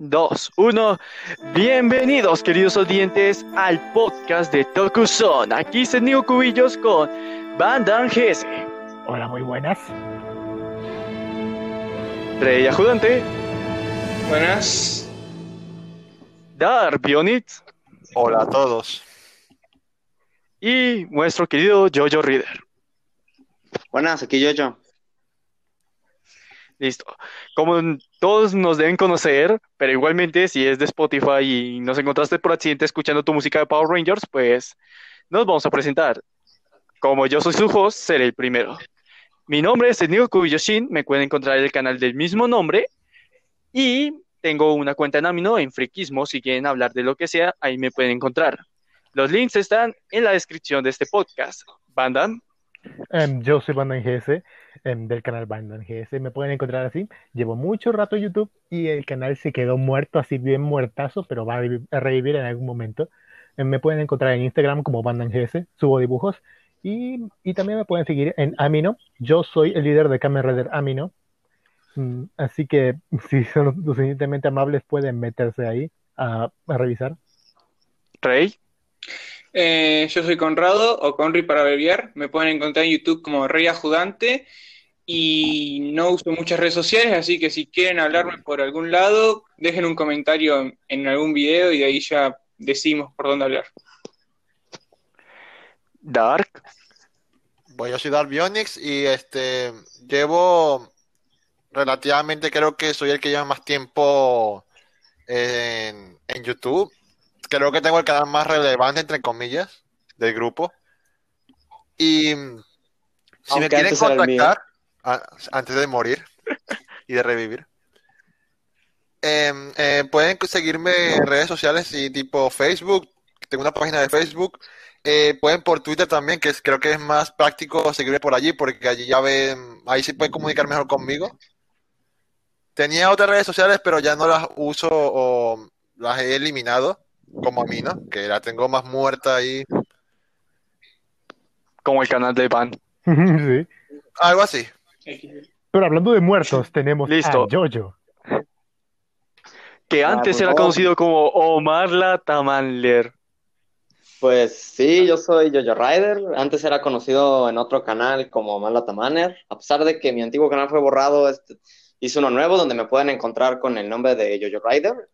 2, 1. Bienvenidos, queridos oyentes, al podcast de Tokuson. Aquí Senio Cubillos con Banda GS. Hola, muy buenas. Rey Ajudante. Buenas. Dar Bionix. Hola a todos. Y nuestro querido Jojo Reader. Buenas, aquí Jojo. Listo. Como todos nos deben conocer, pero igualmente si es de Spotify y nos encontraste por accidente escuchando tu música de Power Rangers, pues nos vamos a presentar. Como yo soy su host, seré el primero. Mi nombre es Ednigo Kubiyoshin, me pueden encontrar en el canal del mismo nombre y tengo una cuenta en Amino en Friquismo, si quieren hablar de lo que sea, ahí me pueden encontrar. Los links están en la descripción de este podcast. Banda. Em, yo soy Bandan GS em, del canal Bandan GS. Me pueden encontrar así. Llevo mucho rato en YouTube y el canal se quedó muerto, así bien muertazo, pero va a revivir en algún momento. Em, me pueden encontrar en Instagram como Bandan GS, subo dibujos. Y, y, también me pueden seguir en Amino. Yo soy el líder de Kamen Rider Amino. Mm, así que si son lo suficientemente amables pueden meterse ahí a, a revisar. Rey. Eh, yo soy Conrado o Conry para abreviar. Me pueden encontrar en YouTube como Rey Ajudante y no uso muchas redes sociales, así que si quieren hablarme por algún lado, dejen un comentario en, algún video y de ahí ya decimos por dónde hablar. Dark. Bueno, yo soy Dark Bionix y este llevo relativamente creo que soy el que lleva más tiempo en, en YouTube creo que tengo el canal más relevante, entre comillas, del grupo. Y si Aunque me quieren contactar, a, antes de morir y de revivir, eh, eh, pueden seguirme en redes sociales y tipo Facebook, tengo una página de Facebook. Eh, pueden por Twitter también, que es, creo que es más práctico seguirme por allí, porque allí ya ven, ahí sí pueden comunicar mejor conmigo. Tenía otras redes sociales, pero ya no las uso o las he eliminado como a mí, ¿no? Que la tengo más muerta ahí. Como el canal de Van. sí. Algo así. Pero hablando de muertos, tenemos Listo. a Jojo. Que antes pues era no. conocido como Omar Latamanler. Pues sí, yo soy Jojo Rider. Antes era conocido en otro canal como Malata Manner. A pesar de que mi antiguo canal fue borrado, este, hice uno nuevo donde me pueden encontrar con el nombre de Jojo Rider.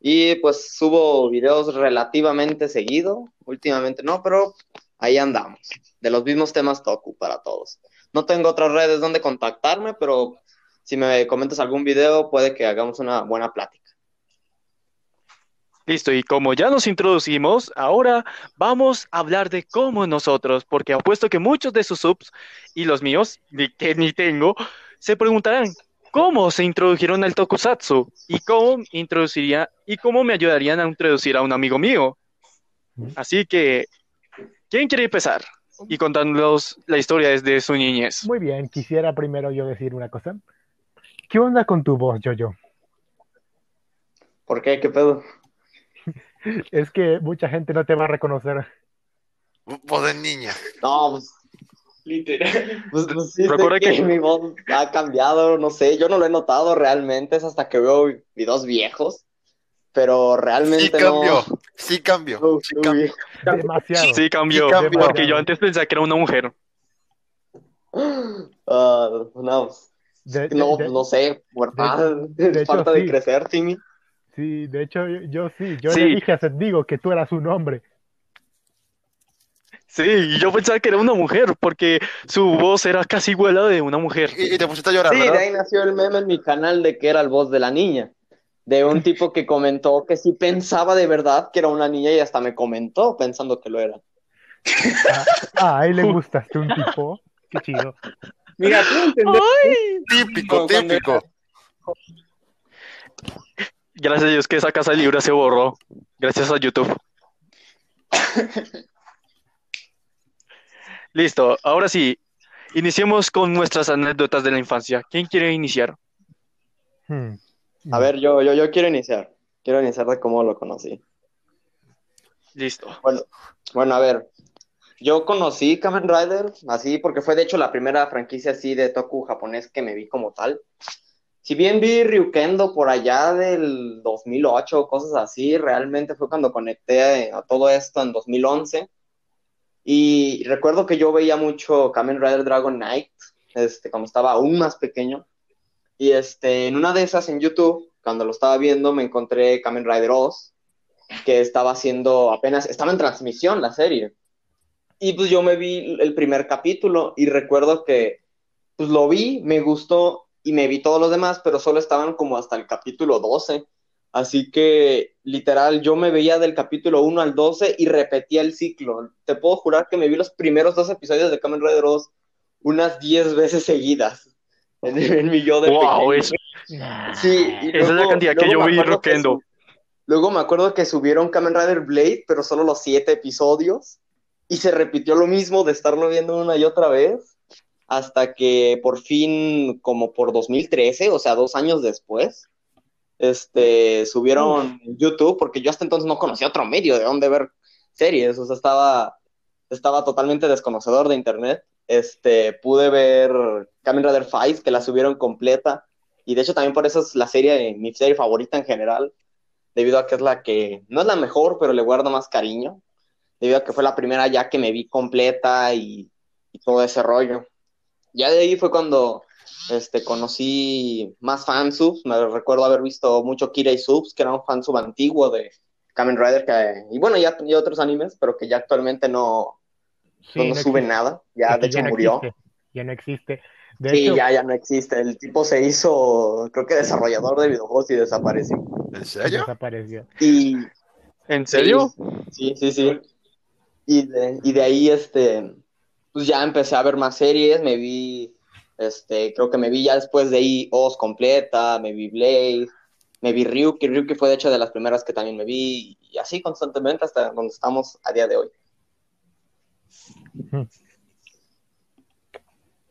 Y pues subo videos relativamente seguido. Últimamente no, pero ahí andamos. De los mismos temas Toku para todos. No tengo otras redes donde contactarme, pero si me comentas algún video, puede que hagamos una buena plática. Listo, y como ya nos introducimos, ahora vamos a hablar de cómo nosotros, porque apuesto que muchos de sus subs y los míos, ni que ni tengo, se preguntarán cómo se introdujeron al tokusatsu y cómo introduciría y cómo me ayudarían a introducir a un amigo mío. Así que, ¿quién quiere empezar? Y contándonos la historia desde su niñez. Muy bien, quisiera primero yo decir una cosa. ¿Qué onda con tu voz, Jojo? ¿Por qué? ¿Qué pedo? Es que mucha gente no te va a reconocer. Voz de niña. No, pues, Literal. pues, pues sí, Procura que, que- mi voz ha cambiado, no sé, yo no lo he notado realmente, es hasta que veo videos viejos, pero Sí realmente cambió. no. Sí cambió. Uy, Sí cambió. Demasiado. Sí, cambió, Sí, cambió. porque yo antes pensaba que era una mujer. Ah, no, De- de- no, de- no sé, de hecho, falta de sí. crecer, Timmy. Sí, de hecho, yo, yo sí. Yo Sí. le dije a Seth Digo que tú eras un hombre. Sí, y yo pensaba que era una mujer, porque su voz era casi igual a la de una mujer. Y, y te pusiste a llorar, Sí, de ¿verdad? ahí nació el meme en mi canal de que era el voz de la niña. De un tipo que comentó que sí pensaba de verdad que era una niña y hasta me comentó pensando que lo era. Ah, ah, a él le gustaste un tipo. Qué chido. Mira, tú entendés. Típico, típico. Gracias a Dios que esa casa libre se borró. Gracias a YouTube. Listo, ahora sí. Iniciemos con nuestras anécdotas de la infancia. ¿Quién quiere iniciar? Hmm. A ver, yo, yo, yo quiero iniciar. Quiero iniciar de cómo lo conocí. Listo. Bueno, bueno, a ver. Yo conocí Kamen Rider así porque fue de hecho la primera franquicia así de Toku japonés que me vi como tal. si bien vi Ryukendo por allá del 2008 o cosas así, realmente fue cuando conecté a todo esto en 2011. Y recuerdo que yo veía mucho Kamen Rider Dragon Knight, este, cuando estaba aún más pequeño. Y este, en una de esas en YouTube, cuando lo estaba viendo, me encontré Kamen Rider Oz, que estaba haciendo apenas, estaba en transmisión la serie. Y pues yo me vi el primer capítulo y recuerdo que pues lo vi, me gustó y me vi todos los demás, pero solo estaban como hasta el capítulo 12. Así que literal, yo me veía del capítulo 1 al 12 y repetía el ciclo. Te puedo jurar que me vi los primeros dos episodios de Kamen Rider 2 unas 10 veces seguidas. En, mi yo de wow, eso. Sí, Esa es la cantidad que yo vi Rockendo. Luego me acuerdo que subieron Kamen Rider Blade, pero solo los 7 episodios. Y se repitió lo mismo de estarlo viendo una y otra vez hasta que por fin, como por 2013, o sea, dos años después, este, subieron YouTube, porque yo hasta entonces no conocía otro medio de dónde ver series, o sea, estaba, estaba totalmente desconocedor de internet. Este, pude ver Kamen Rider Fight, que la subieron completa, y de hecho también por eso es la serie, mi serie favorita en general, debido a que es la que, no es la mejor, pero le guardo más cariño, debido a que fue la primera ya que me vi completa y, y todo ese rollo. Ya de ahí fue cuando este, conocí más fansubs. Me recuerdo haber visto mucho Kira y Subs, que era un fansub antiguo de Kamen Rider. Que, y bueno, ya tenía otros animes, pero que ya actualmente no, no, sube nada. Ya, de hecho, murió. Ya no existe. sí, ya, ya no existe. El tipo se hizo, creo que desarrollador de videojuegos y desapareció. ¿En serio? Desapareció. Y, ¿En serio? Sí, sí, sí. Y de, y de ahí, este, pues ya empecé a ver más series, me vi, este, creo que me vi ya después de ahí Oz completa, me vi Blade, me vi Ryuki, Ryuki fue de hecho de las primeras que también me vi, y así constantemente hasta donde estamos a día de hoy.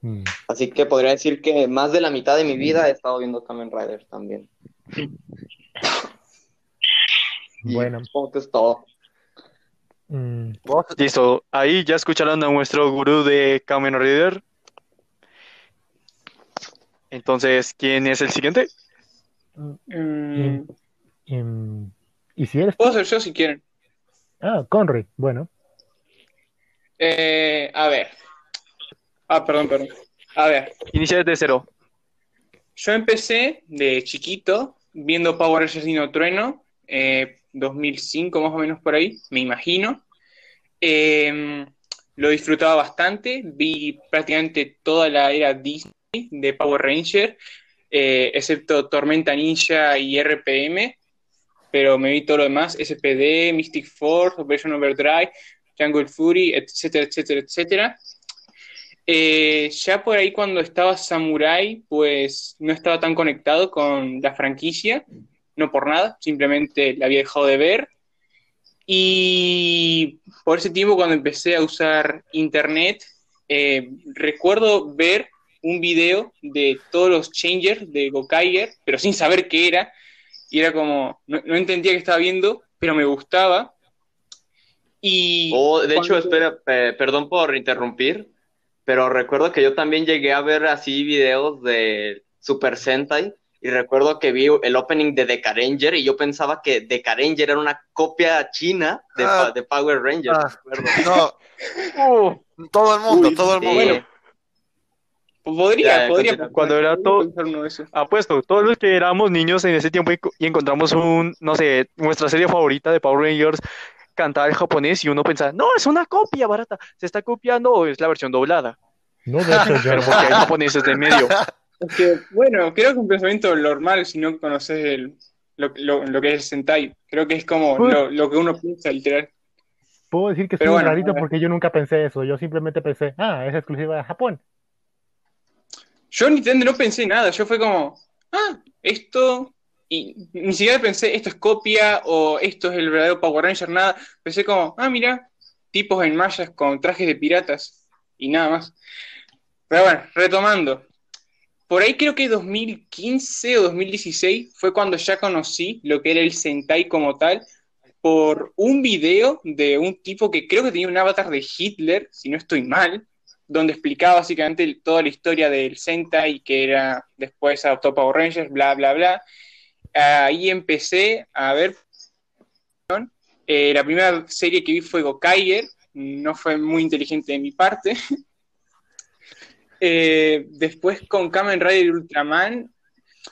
Hmm. Así que podría decir que más de la mitad de mi vida he estado viendo Kamen Rider también. Bueno. Supongo que es todo. Mm. Listo, ahí ya escucharon a nuestro gurú de Kamen Rider. Entonces, ¿quién es el siguiente? Mm, ¿Y, si eres? Puedo ser yo si quieren. Ah, Conry, bueno. Eh, a ver. Ah, perdón, perdón. A ver. Inicia desde cero. Yo empecé de chiquito viendo Power Rangers Dino Trueno. Eh, 2005 más o menos por ahí, me imagino. Em, lo disfrutaba bastante, vi prácticamente toda la era Disney de Power Ranger, eh, excepto Tormenta Ninja y RPM, pero me vi todo lo demás, SPD, Mystic Force, Operation Overdrive, Jungle Fury, etcétera, etcétera, etcétera. Eh, ya por ahí cuando estaba Samurai, pues no estaba tan conectado con la franquicia, no por nada, simplemente la había dejado de ver. Y por ese tiempo, cuando empecé a usar internet, eh, recuerdo ver un video de todos los changers de Gokaiger, pero sin saber qué era. Y era como, no, entendía qué estaba viendo, pero me gustaba. Y oh, de hecho, espera, perdón por interrumpir, pero recuerdo que yo también llegué a ver así videos de Super Sentai y recuerdo que vi el opening de Decaranger y yo pensaba que Decaranger era una copia china de, ah. Power Rangers. Ah. no, todo el mundo, todo el mundo. Podría, podría. Cuando era todo. Apuesto, todos los que éramos niños en ese tiempo y, encontramos un, no sé, nuestra serie favorita de Power Rangers, cantaba en japonés y uno pensaba, no, es una copia barata, se está copiando o es la versión doblada. No, de hecho, Pero porque hay japoneses de medio. bueno, creo que es un pensamiento normal si no conoces lo, que es el Sentai. Creo que es como lo, que uno piensa, literal. Puedo decir que es muy rarito porque yo nunca pensé eso. Yo simplemente pensé, ah, es exclusiva de Japón. Yo Nintendo no pensé nada. Yo fue como, ah, esto. Y ni siquiera pensé, esto es copia o esto es el verdadero Power Ranger, nada. Pensé como, ah, mira, tipos en mallas con trajes de piratas y nada más. Pero bueno, retomando por ahí creo que 2015 o 2016 fue cuando ya conocí lo que era el Sentai como tal, por un video de un tipo que creo que tenía un avatar de Hitler, si no estoy mal, donde explicaba básicamente toda la historia del Sentai que era después adoptó Power Rangers, bla, bla, bla. Ahí empecé a ver. Eh, la primera serie que vi fue Gokaiger, no fue muy inteligente de mi parte. Eh, después con Kamen Rider y Ultraman,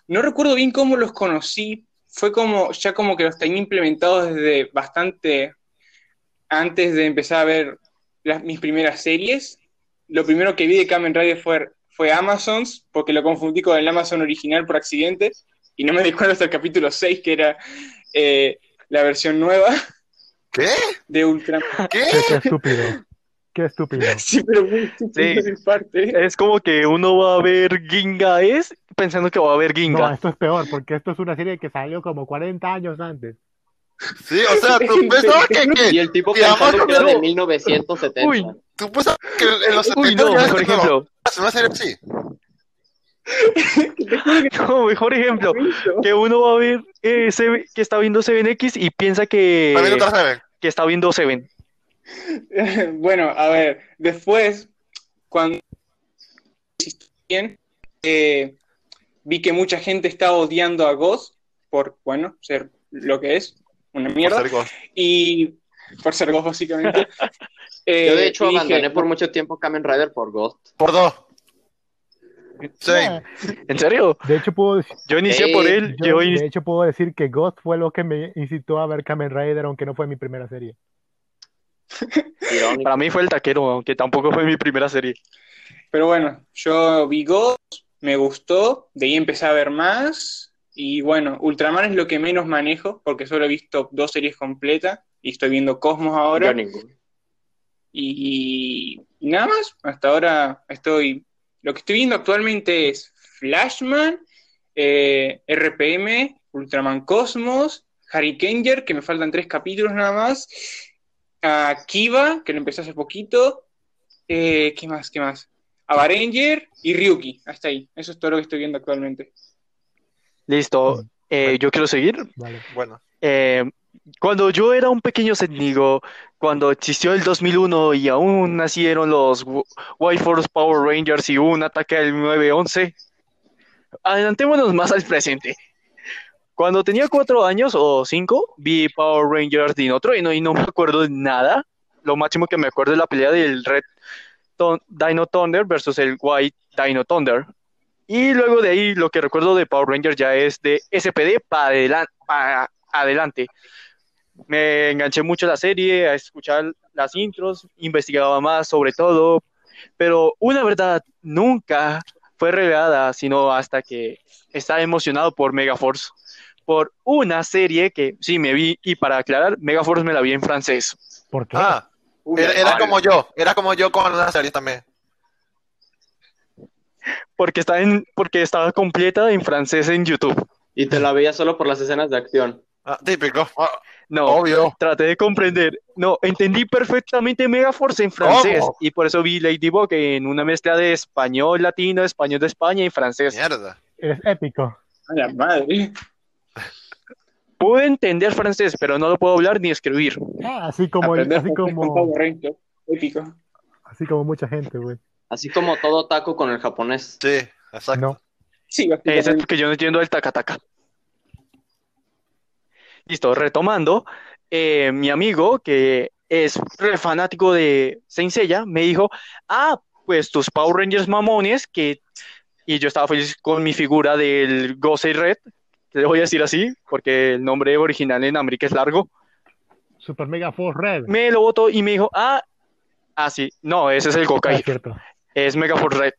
no recuerdo bien cómo los conocí, fue como ya como que los tenía implementados desde bastante antes de empezar a ver mis primeras series. Lo primero que vi de Kamen Rider fue, fue Amazons, porque lo confundí con el Amazon original por accidente, y no me di cuenta hasta el capítulo 6, que era eh, la versión nueva ¿Qué? de Ultraman. ¿Qué? Qué estúpido. Qué estúpido. Sí, pero muy estúpido Sí. de mi parte. Es como que uno va a ver Ginga es pensando que va a ver No, Ginga. esto es peor, porque esto es una serie que salió como 40 años antes. Sí, o sea, tú pensabas que, Y que el tipo Digamos pensando que era que de no. 1970. Uy. tú pensabas que en los Uy, 70 no, ya mejor este, no, ejemplo. es una serie así. No, mejor ejemplo. Que uno va a ver eh, Seven- que está viendo 7X y piensa que, que está viendo Seven. Bueno, a ver, después, cuando bien, eh, vi que mucha gente estaba odiando a Ghost por, bueno, ser lo que es, una mierda, Por ser Ghost. y por ser Ghost básicamente. Eh, Yo de hecho y dije, abandoné por mucho tiempo Kamen Rider por Ghost. Por dos. Sí. ¿En serio? De hecho, puedo decir, Yo inicié por él. yo, Yo de hecho, puedo decir que Ghost fue lo que me incitó a ver Kamen Rider, aunque no fue mi primera serie. Para mí fue el taquero, aunque tampoco fue mi primera serie. Pero bueno, yo vi Ghost, me gustó, de ahí empecé a ver más, y bueno, Ultraman es lo que menos manejo, porque solo he visto dos series completas, y estoy viendo Cosmos ahora. Yo ninguno. Y, y nada más, hasta ahora estoy. Lo que estoy viendo actualmente es Flashman, eh, RPM, Ultraman Cosmos, Hurricaneger, que me faltan tres capítulos nada más, a Kiva, que lo empecé hace poquito, eh, ¿qué más? ¿Qué más? Avaranger y Ryuki, hasta ahí. Eso es todo lo que estoy viendo actualmente. Listo. Eh, yo quiero seguir. Vale. Bueno. Eh, cuando yo era un pequeño Setnigo, cuando existió el 2001 y aún nacieron los White Force Power Rangers y un ataque al 911, adelantémonos más al presente. Cuando tenía cuatro años o cinco, vi Power Rangers Dino Trueno y no me acuerdo de nada. Lo máximo que me acuerdo es la pelea del Red Dino Thunder versus el White Dino Thunder. Y luego de ahí lo que recuerdo de Power Rangers ya es de SPD para adelante. Me enganché mucho a la serie, a escuchar las intros, investigaba más sobre todo, pero una verdad nunca fue revelada, sino hasta que estaba emocionado por Megaforce, por una serie que sí me vi, y para aclarar, Megaforce me la vi en francés. ¿Por qué? Ah, era, como yo. Era como yo con una serie también. Porque, está en, porque estaba completa en francés en YouTube. Y te la veía solo por las escenas de acción. Ah, típico. No, obvio. traté de comprender. No, entendí perfectamente Megaforce en francés ¿Cómo? y por eso vi Ladybug en una mezcla de español latino, español de España y francés. Mierda. Eres épico. A la madre. Puedo entender francés, pero no lo puedo hablar ni escribir. Ah, así como, Aprender así como. Épico. así como mucha gente, güey. Así como todo taco con el japonés. Sí, exacto. No. Sí, Eso es porque yo no entiendo el tacataca. Listo, retomando, eh, mi amigo, que es re fanático de Saint Seiya, me dijo, ah, pues tus Power Rangers mamones, que... Y yo estaba feliz con mi figura del Gosei Red, le voy a decir así, porque el nombre original en América es largo. Super Mega Force Red. Me lo votó y me dijo, ah, ah, sí, no, ese es el Ah, Gokai. es cierto. es Megaforce Red.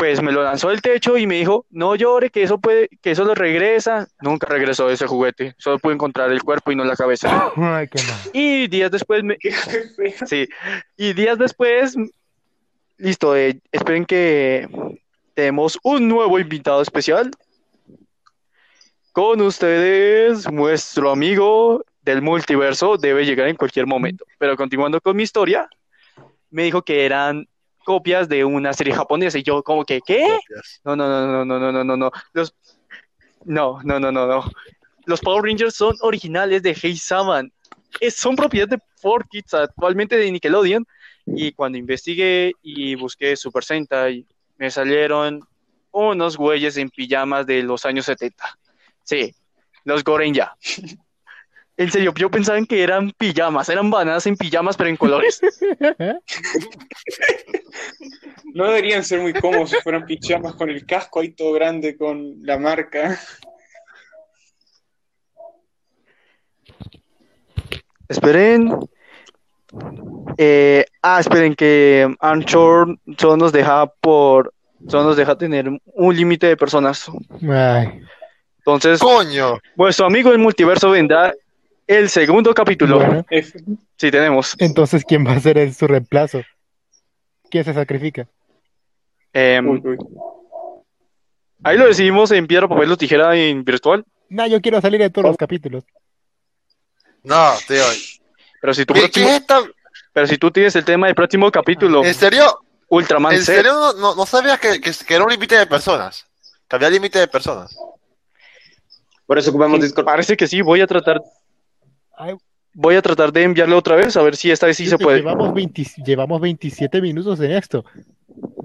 Pues me lo lanzó del techo y me dijo, no llore, que eso puede, que eso lo regresa. Nunca regresó ese juguete, solo pude encontrar el cuerpo y no la cabeza. Ay, qué mal. Y días después, me, sí, y días después, listo, eh, esperen que tenemos un nuevo invitado especial. Con ustedes, nuestro amigo del multiverso debe llegar en cualquier momento. Pero continuando con mi historia, me dijo que eran copias de una serie japonesa y yo como que, ¿qué? No, no, no, no, no, no, no, no, no. Los No, no, no, no, no. Los Power Rangers son originales de Hey Saman. Es- son propiedad de 4Kids, actualmente de Nickelodeon, Y cuando investigué y busqué Super Sentai, me salieron unos güeyes en pijamas de los años 70. Sí, los Gorenja. En serio, yo pensaba en que eran pijamas, eran bananas en pijamas, pero en colores. No deberían ser muy cómodos si fueran pijamas con el casco ahí todo grande con la marca. Esperen. Eh, ah, esperen que Anchor solo nos deja por, solo nos deja tener un límite de personas. Ay, Entonces, ¡Coño! vuestro amigo del multiverso vendrá el segundo capítulo. bueno. Sí, tenemos. entonces, ¿quién va a ser el- su reemplazo? ¿Quién se sacrifica? Em, Uy, uy. ahí lo decidimos en piedra, papel o tijera en virtual. No, yo quiero salir de todos los capítulos. No, tío. Pero si tu ¿Qué, próximo- qué pero si tú tienes el tema del próximo capítulo, ¿En serio? Ultraman ¿En serio no, no, no sabías que, que, que era un límite de personas? Que había límite de personas. Por eso ocupamos Discord. parece que sí, voy a tratar, Ay, voy a tratar de enviarle otra vez, a ver si esta vez sí se puede. Llevamos 20 llevamos 27 minutos en esto.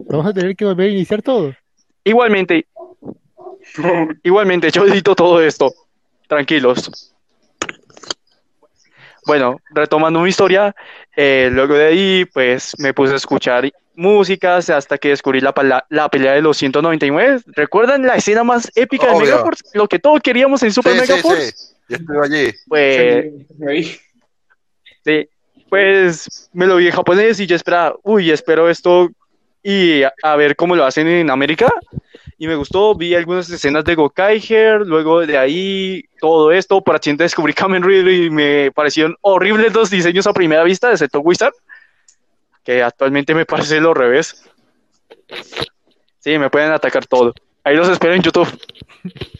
Vamos a tener que volver a iniciar todo. Igualmente, igualmente, yo edito todo esto. Tranquilos. Bueno, retomando mi historia, eh, luego de ahí, pues me puse a escuchar músicas hasta que descubrí la, pala- la pelea de los 199. ¿Recuerdan la escena más épica de. Megaforce? Lo que todos queríamos en Super Sí, sí, Megaforce. sí. Yo estuve allí. Pues, sí, pues me lo vi en japonés y yo esperaba, uy, espero esto y a, a ver cómo lo hacen en América. Y me gustó, vi algunas escenas de Gokaiger, luego de ahí todo esto, por accidente descubrí Kamen Rider y me parecieron horribles los diseños a primera vista, excepto Wizard, que actualmente me parece lo revés. Sí, me pueden atacar todo. Ahí los espero en YouTube.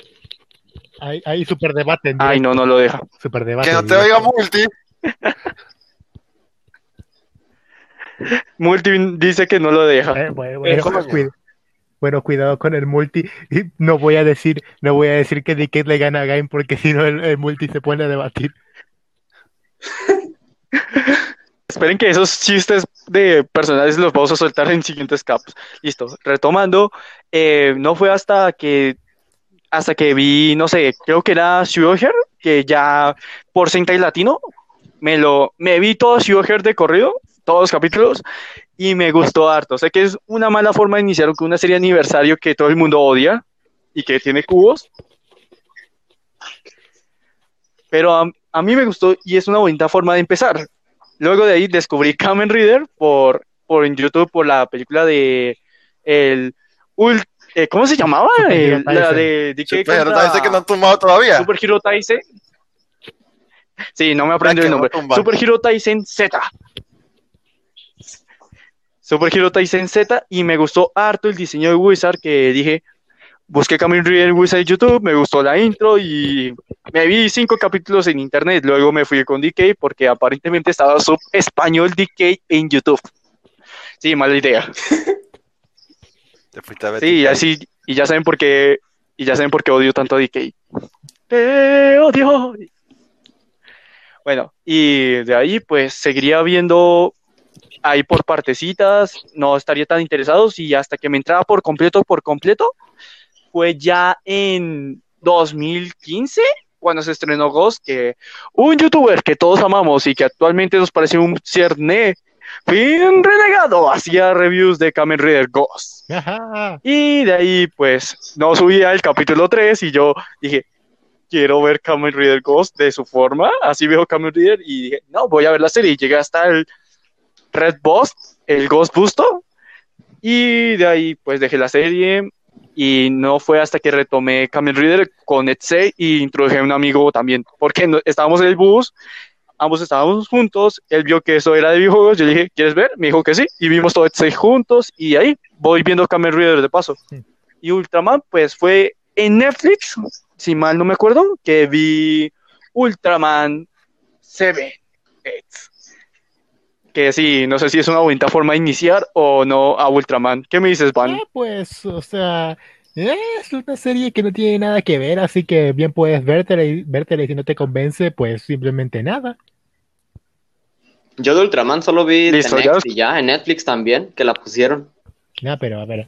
Hay, hay super debate en Ay, no, no lo deja. Super debate Que no te oiga multi. Multi dice que no lo deja. Eh, bueno, cuidado con el multi. No voy a decir, no voy a decir que Decade le gana a Game porque si no el, el multi se pone a debatir. Esperen que esos chistes de personajes los vamos a soltar en siguientes caps. Listo. Retomando, eh, no fue hasta que hasta que vi, no sé, creo que era Sugar, que ya por Sentai Latino me lo me vi todo Sugar de corrido, todos los capítulos y me gustó harto. Sé que es una mala forma de iniciar una serie aniversario que todo el mundo odia y que tiene cubos. Pero a, a mí me gustó y es una bonita forma de empezar. Luego de ahí descubrí Kamen Rider por, por en YouTube por la película de el ul- eh, ¿cómo se llamaba? Super Hero El- la de DK Pero contra dice que no han tumbado todavía. Super Hero Taisen. Sí, no me aprendo el no nombre. tumban. Super Hero Taisen Z. Super Hero Taisen Z y me gustó harto el diseño de Wizard que dije, busqué Kamen Rider Wizard en YouTube, me gustó la intro y me vi cinco capítulos en internet. Luego me fui con DK porque aparentemente estaba sub español DK en YouTube. Sí, mala idea. Te fuiste a ver. Sí, y así, y ya saben por qué, y ya saben por qué odio tanto a DK. Te odio. Bueno, y de ahí pues seguiría viendo ahí por partecitas, no estaría tan interesados y hasta que me entraba por completo, por completo, fue ya en 2015 cuando se estrenó Ghost, que un youtuber que todos amamos y que actualmente nos parece un cierne fin renegado hacía reviews de Kamen Rider Ghost. Ajá. Y de ahí, pues, no subía el capítulo 3 y yo dije, quiero ver Kamen Rider Ghost de su forma. Así veo Kamen Rider y dije, no, voy a ver la serie. Y llegué hasta el Red Boss, el Ghost Busto. Y de ahí, pues, dejé la serie. Y no fue hasta que retomé Kamen Rider con Etsy y introduje a un amigo también. Porque no- estábamos en el bus, ambos estábamos juntos. Él vio que eso era de videojuegos. Yo le dije, ¿quieres ver? Me dijo que sí. Y vimos todo Etsy juntos. Y ahí voy viendo Kamen Rider de paso. Sí. Y Ultraman, pues fue en Netflix, si mal no me acuerdo, que vi Ultraman 7. Que sí, no sé si es una bonita forma de iniciar o no a Ultraman. ¿Qué me dices, Van? Ah, pues, o sea, es una serie que no tiene nada que ver, así que bien puedes vértela y, vértela y si no te convence, pues simplemente nada. Yo de Ultraman solo vi The Listo, Next ya. y ya en Netflix también, que la pusieron. No, pero a ver.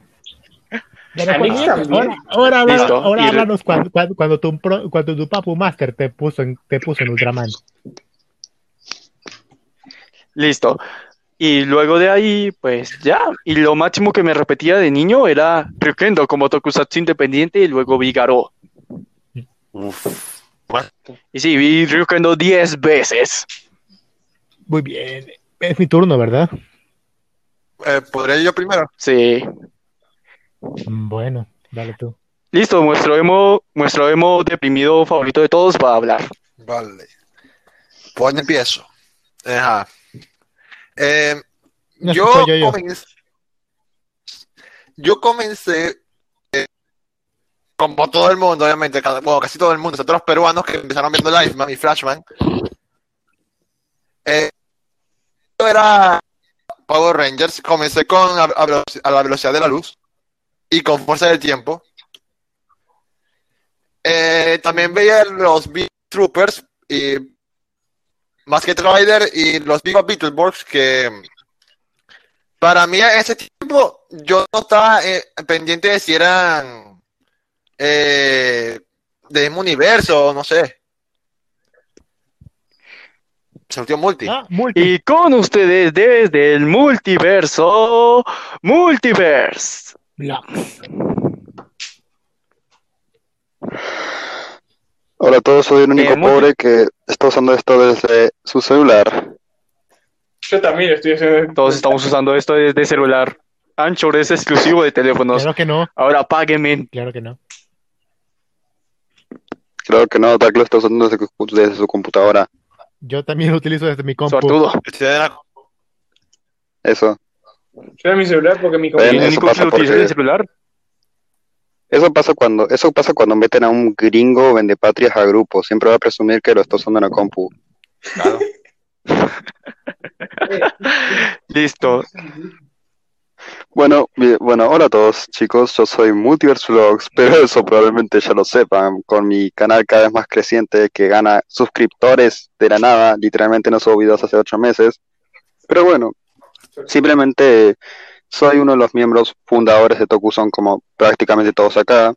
Pero, A también. ahora, ahora, Listo. ahora Y- háblanos cuando, cuando, cuando tu, cuando tu Papu Master te puso en, te puso en Ultraman. Listo. Y luego de ahí, pues ya. Y lo máximo que me repetía de niño era Ryukendo como Tokusatsu independiente y luego vi Garou. Uf. Bueno, Y sí, vi Ryukendo 10 veces. Muy bien. Es mi turno, ¿verdad? eh, ¿podría yo primero? Sí. Bueno, dale tú. Listo, nuestro emo, nuestro emo deprimido favorito de todos va a hablar. Vale. Pues empiezo. Ajá. Eh, No yo, yo, yo. comencé, yo comencé, eh, como todo el mundo, obviamente, cada- bueno, casi todo el mundo, excepto los peruanos que empezaron viendo Liveman y Flashman. Eh, yo era Power Rangers, comencé con a, a la velocidad de la luz y con fuerza del tiempo. Eh, también veía los Big Troopers y Masked Rider y los Big Beetleborgs que para mí en ese tiempo yo no estaba eh, pendiente de si eran eh, del mismo universo o no sé. Multi. Ah, multi. Y con ustedes desde el multiverso, Multiverse. Bla. Hola a todos, soy el único Eh, pobre que está usando esto desde su celular. Yo también estoy haciendo. Todos estamos usando esto desde celular. Anchor es exclusivo de teléfonos. Claro que no, Ahora páguenme. claro que no. Claro que no, Tac lo está usando desde, desde su computadora. Yo también lo utilizo desde mi compu. La- Eso. Yo en mi celular porque mi Ven, ¿El computadora. eso único que lo utiliza porque- el celular? Eso pasa cuando, eso pasa cuando meten a un gringo vendepatrias a grupo. Siempre va a presumir que lo está usando en la compu. claro. Listo. Bueno, bien- bueno, hola a todos, chicos. Yo soy Multiverse Vlogs, pero eso probablemente ya lo sepan. Con mi canal cada vez más creciente que gana suscriptores de la nada. Literalmente no subo videos hace ocho meses. Pero bueno, simplemente soy uno de los miembros fundadores de Tokuson, como prácticamente todos acá.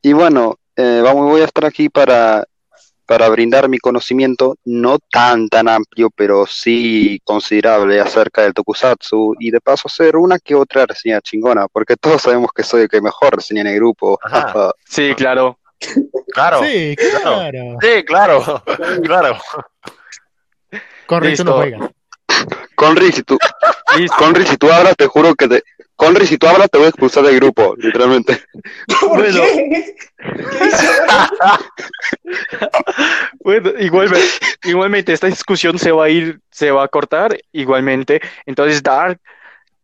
Y bueno, eh, vamos, voy a estar aquí para, para brindar mi conocimiento, no tan tan amplio, pero sí considerable acerca del Tokusatsu y de paso hacer una que otra reseña chingona, porque todos sabemos que soy el que mejor reseña en el grupo. Ajá. Sí, claro. Claro. Sí, claro. claro. Sí, claro. Claro. Tú no Listo. Conri, si tú, Listo. Conri, si tú hablas, te juro que te... Conri, si tú hablas, te voy a expulsar del grupo, literalmente. ¿Por Bueno. qué? Bueno, igualmente, igualmente esta discusión se va a ir, se va a cortar igualmente. Entonces, Dark,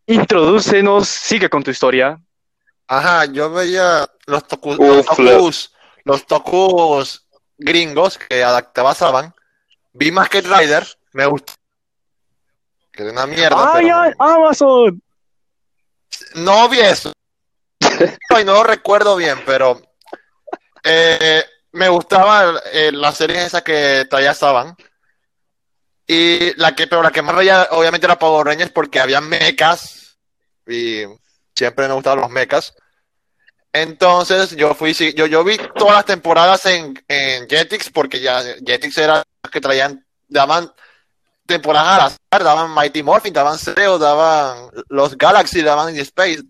introdúcenos, sigue con tu historia. Ajá, yo veía los, tokus, los tokus gringos que adaptaba Saban. Vi Masked Rider, me gustó. Que era una mierda, ¡Ay, pero ay, Amazon! no vi eso. Ay, no lo recuerdo bien, pero eh, me gustaba eh, la serie esa que traía Saban. Y la que, pero la que más veía, obviamente, era Power Rangers porque había mechas. Y siempre me gustaban los mechas. Entonces, yo fui, yo, yo vi todas las temporadas en, en Jetix porque ya Jetix era que traían, daban temporadas al azar, daban Mighty Morphin, daban Zeo, daban los Galaxy, daban In Space.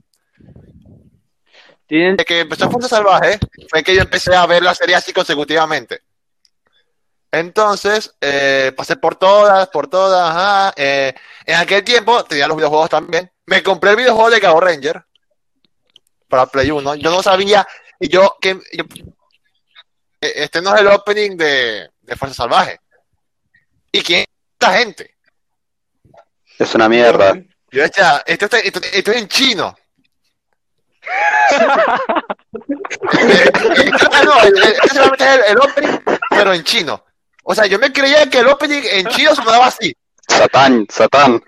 Tienen, Desde que empezó Fuerza Salvaje, fue que yo empecé a ver la serie así consecutivamente. Entonces, eh, pasé por todas, por todas, ajá. Eh, en aquel tiempo tenía los videojuegos también. Me compré el videojuego de Gao Ranger para Play 1. Yo no sabía, y yo, que yo- eh, este no es el opening de, de Fuerza Salvaje. ¿Y quién esta gente? Es una mierda. Yo decía, esto, está- esto, esto es en chino. Ah, no, el- el- este el, el opening, pero en chino. O sea, yo me creía que el opening en chino sonaba así. Satán, Satán.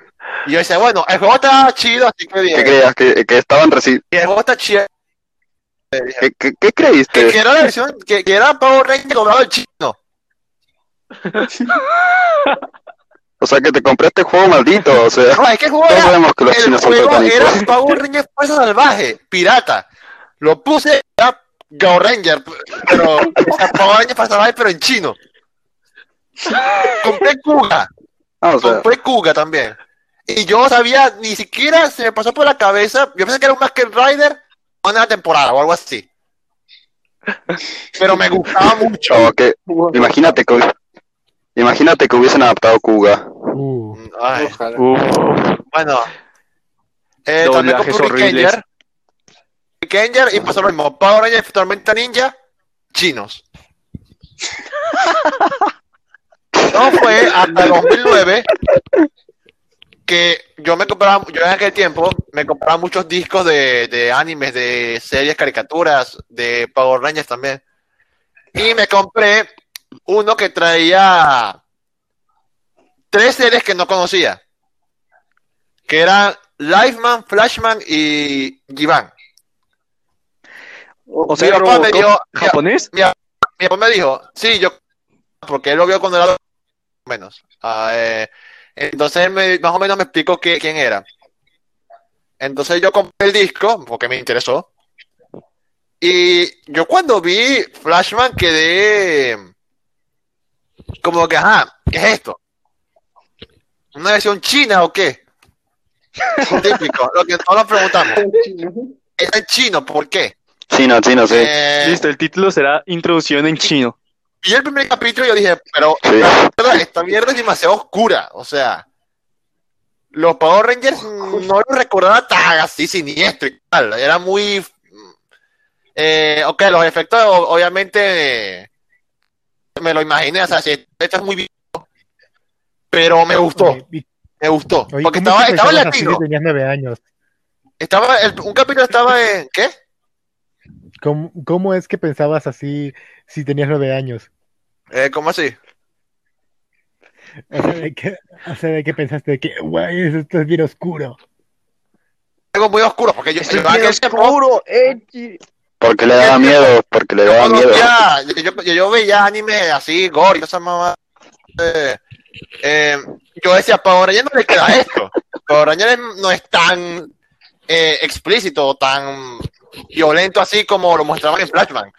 Y yo decía, bueno, el juego está chido, así que ¿Qué bien. creías? ¿Que, que estaban reci- Y el juego está chido. ¿Qué, qué- qué Que, creíste? que era la versión, que, que era Power Ranger doblado en chino. O sea que te compraste el juego maldito, o sea. No, es que el juego era, sabemos que los el chinos juego era Power Ranger Fuerza Salvaje, pirata. Lo puse, era Go Ranger, pero o sea, Power Ranger Fuerza Salvaje, pero en chino. Compré Kuga, Ah, o sea, compré Kuga también. Y yo sabía, ni siquiera se me pasó por la cabeza, yo pensé que era un Masked Rider una temporada o algo así. Pero me gustaba mucho. que, imagínate que, imagínate que hubiesen adaptado Kuga. Uh, Ay, Ojalá. Uf, bueno. Eh, también. Ranger. Rick Ranger y pasó lo mismo. Power Ranger, Tormenta Ninja, chinos. No fue hasta el 2009 que yo me compraba, yo en aquel tiempo me compraba muchos discos de, de animes, de series, caricaturas, de Power Rangers también. Y me compré uno que traía tres series que no conocía. Que eran Lifeman, Flashman y Givan. o Mi sea, papá me dio- japonés. Mi papá me dijo, sí, yo, porque él lo vio cuando era menos. Ah, eh, entonces él me- más o menos me explicó quién era. Entonces yo compré el disco porque me interesó. Y yo cuando vi Flashman quedé como que, ajá, ¿qué es esto? ¿Una versión china o qué? Típico, lo que todos nos preguntamos. Está en chino, ¿por qué? Chino, chino, sí. Eh, Listo, el título será Introducción en chino. vi el primer capítulo y yo dije, pero Sí. esta, mierda- es demasiado oscura. O sea, los Power Rangers no los recordaba tan así siniestro y tal. Era muy. Eh, ok, los efectos, obviamente, eh, me lo imaginé. O sea, si esto es muy bien. Pero me gustó, me gustó. oye, Porque ¿cómo estaba, estaba latino. tenías nueve años? Estaba, el- un capítulo estaba en. ¿Qué? ¿Cómo, cómo es que pensabas así si tenías nueve años? Eh, ¿Cómo así? O sea, de que, o sea, de que pensaste que, güey, esto es bien oscuro. Algo muy oscuro, porque yo, yo en aquel tiempo- Porque le daba miedo, porque le daba miedo. veía, yo, yo- yo veía anime así, gore esa mamá. Eh, eh, yo decía, Power Rangers no le queda esto. Power Rangers no es tan eh, explícito tan violento así como lo mostraban en Flashman.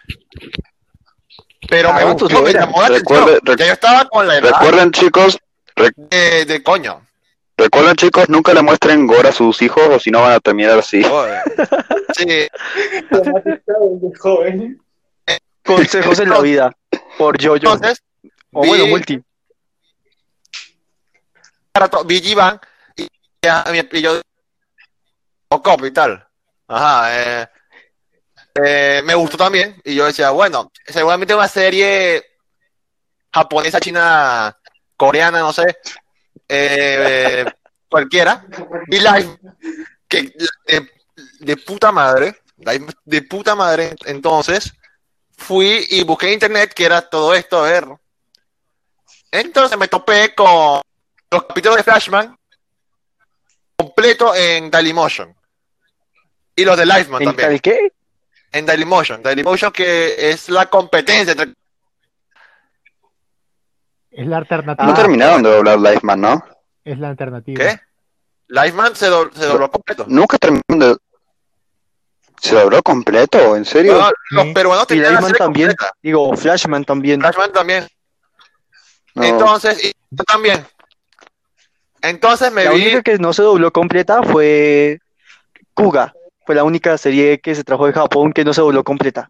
Pero me Ah, gustó, pues lo me llamó la Recuerde- atención. Ya yo estaba con la edad Recuerden chicos, de, de coño. Recuerden chicos, nunca le muestren gore a sus hijos o si no van a terminar así. Sí. Consejos en la vida. Por Yoyo. entonces O bueno, vi- multi. rato vi G-Van y, yo o cop y tal. Ajá, eh, eh, me gustó también y yo decía, bueno, seguramente una serie japonesa, china, coreana, no sé, eh, cualquiera. Y Live, que de, de puta madre, Live de puta madre, entonces fui y busqué en internet que era todo esto, a ver. Entonces me topé con los capítulos de Flashman completo en Dailymotion. Y los de Lifeman ¿En también. tal qué? En Dailymotion. Dailymotion que es la competencia entre... Es la alternativa. No terminaron de doblar Lifeman, ¿no? Es la alternativa. ¿Qué? Lifeman se, do- se dobló completo. Nunca terminaron de... ¿Se dobló completo? ¿En serio? No, los Sí. peruanos Y tenían la serie también. completa. Digo, Flashman también. Flashman también. No. Entonces, y yo también. Entonces me La vi... única que no se dobló completa fue Kuga. Fue la única serie que se trajo de Japón que no se dobló completa.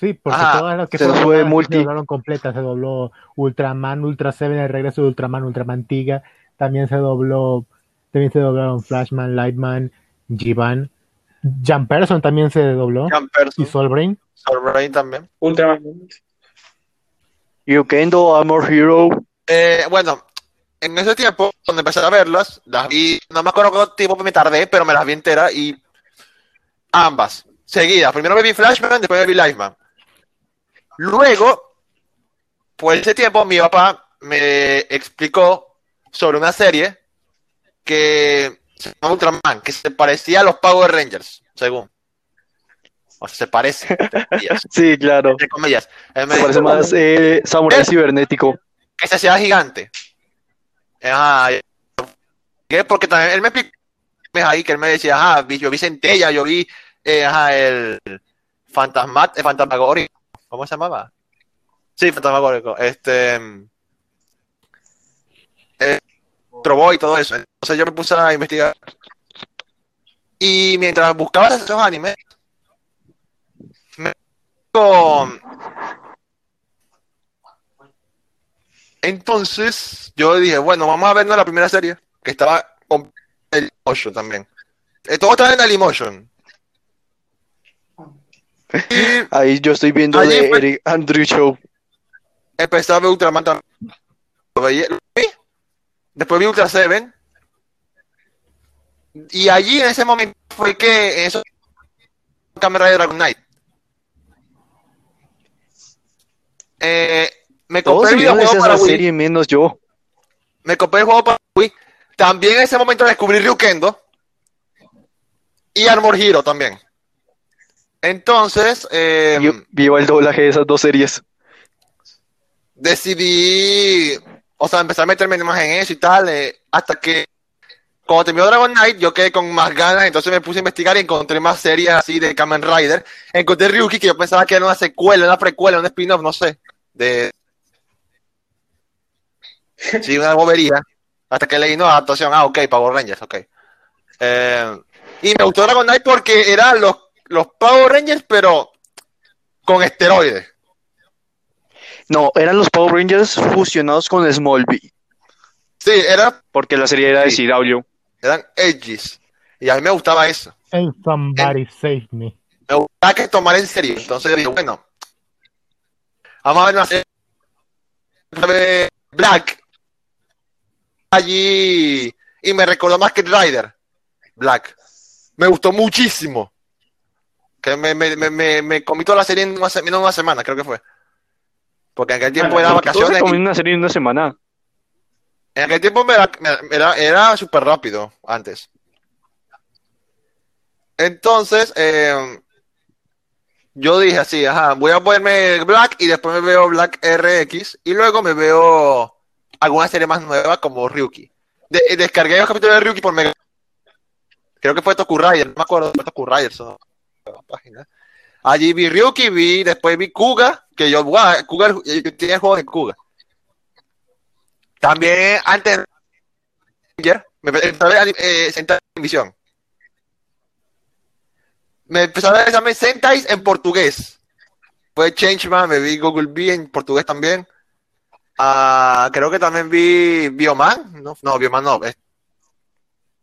Sí, porque Ajá, todas las que se fue multi. se doblaron completas. Se dobló Ultraman, Ultra Seven, el regreso de Ultraman, Ultraman Tiga. También se dobló, también se doblaron Flashman, Lightman, Jivan. Person también se dobló. Jan Y Person, Soulbrain. Soulbrain también. Ultraman. Ryukendo, Armor Hero. Eh, bueno, en ese tiempo, cuando empecé a verlas, las vi, no me acuerdo cuánto tiempo me tardé, pero me las vi enteras y ambas, seguidas. Primero me vi Flashman, después me vi Lifeman. Luego, por ese tiempo, mi papá me explicó sobre una serie que se llama Ultraman, que se parecía a los Power Rangers, según. O sea, se parece. Sí, claro. entre comillas. Me Me dijo, parece más eh, Samurai. Cibernético. que se hacía gigante. Ajá, que porque también él me explicó ahí que él me decía, ajá, yo vi Centella, yo vi eh, ajá, el Fantasmat, el Fantasmagórico, ¿cómo se llamaba? Sí, Fantasmagórico, este eh, y todo eso. Entonces yo me puse a investigar. Y mientras buscaba esos animes, me con Entonces, yo dije, bueno, vamos a vernos la primera serie, que estaba con Dailymotion también. Eh, todo estaba en Dailymotion. Ahí yo estoy viendo de fue- Eric Andrew Show. empecé a ver Ultraman también. Lo veía- lo vi. Después vi Ultra Seven. Y allí en ese momento fue que eso Kamen Rider Dragon Knight. Eh, me compré el videojuego para Wii. serie menos yo. Me compré el juego para Wii. También en ese momento descubrí Ryukendo. Y Armor Hero también. Entonces, eh, Vio, vio el doblaje de esas dos series. decidí, o sea, empezar a meterme más en eso y tal, eh, hasta que cuando terminó Dragon Knight, yo quedé con más ganas, entonces me puse a investigar y encontré más series así de Kamen Rider. Encontré Ryuki, que yo pensaba que era una secuela, una precuela, un spin-off, no sé, de... Sí, una bobería. Hasta que leí, no, adaptación, ah, ok, Power Rangers, ok. Eh, y me gustó Dragon Knight porque eran los, los Power Rangers, pero con esteroides. No, eran los Power Rangers fusionados con Smallville, Sí, era porque la serie era de Sí. CW. eran edges. Y a mí me gustaba eso. And somebody save me. Me gustaba que tomar en serio. Entonces digo, bueno, vamos a ver una serie Black. Allí. Y me recordó más que Rider. Black. Me gustó muchísimo. Que me, me, me, me, me comí toda la serie en una, en una semana, creo que fue. Porque en aquel tiempo era vacaciones. y- comen una serie en una semana. En aquel tiempo me era, era, era súper rápido antes. Entonces, eh, yo dije así, ajá, voy a ponerme Black y después me veo Black RX y luego me veo alguna serie más nueva como Ryuki. De- descargué los capítulos de Ryuki por Mega. Creo que fue Toku Rider, no me acuerdo, fue Toku Rider, la página. Allí vi Ryuki, vi, después vi Kuga, que yo, guau, Kuga, yo tenía el juego de Kuga. También antes Ranger, me empecé a ver eh, Sentai División. Me empecé a ver examen Sentai en portugués. Fue Changeman, me vi Google B en portugués también. Ah, creo que también vi Bioman. No, no Bioman no. es-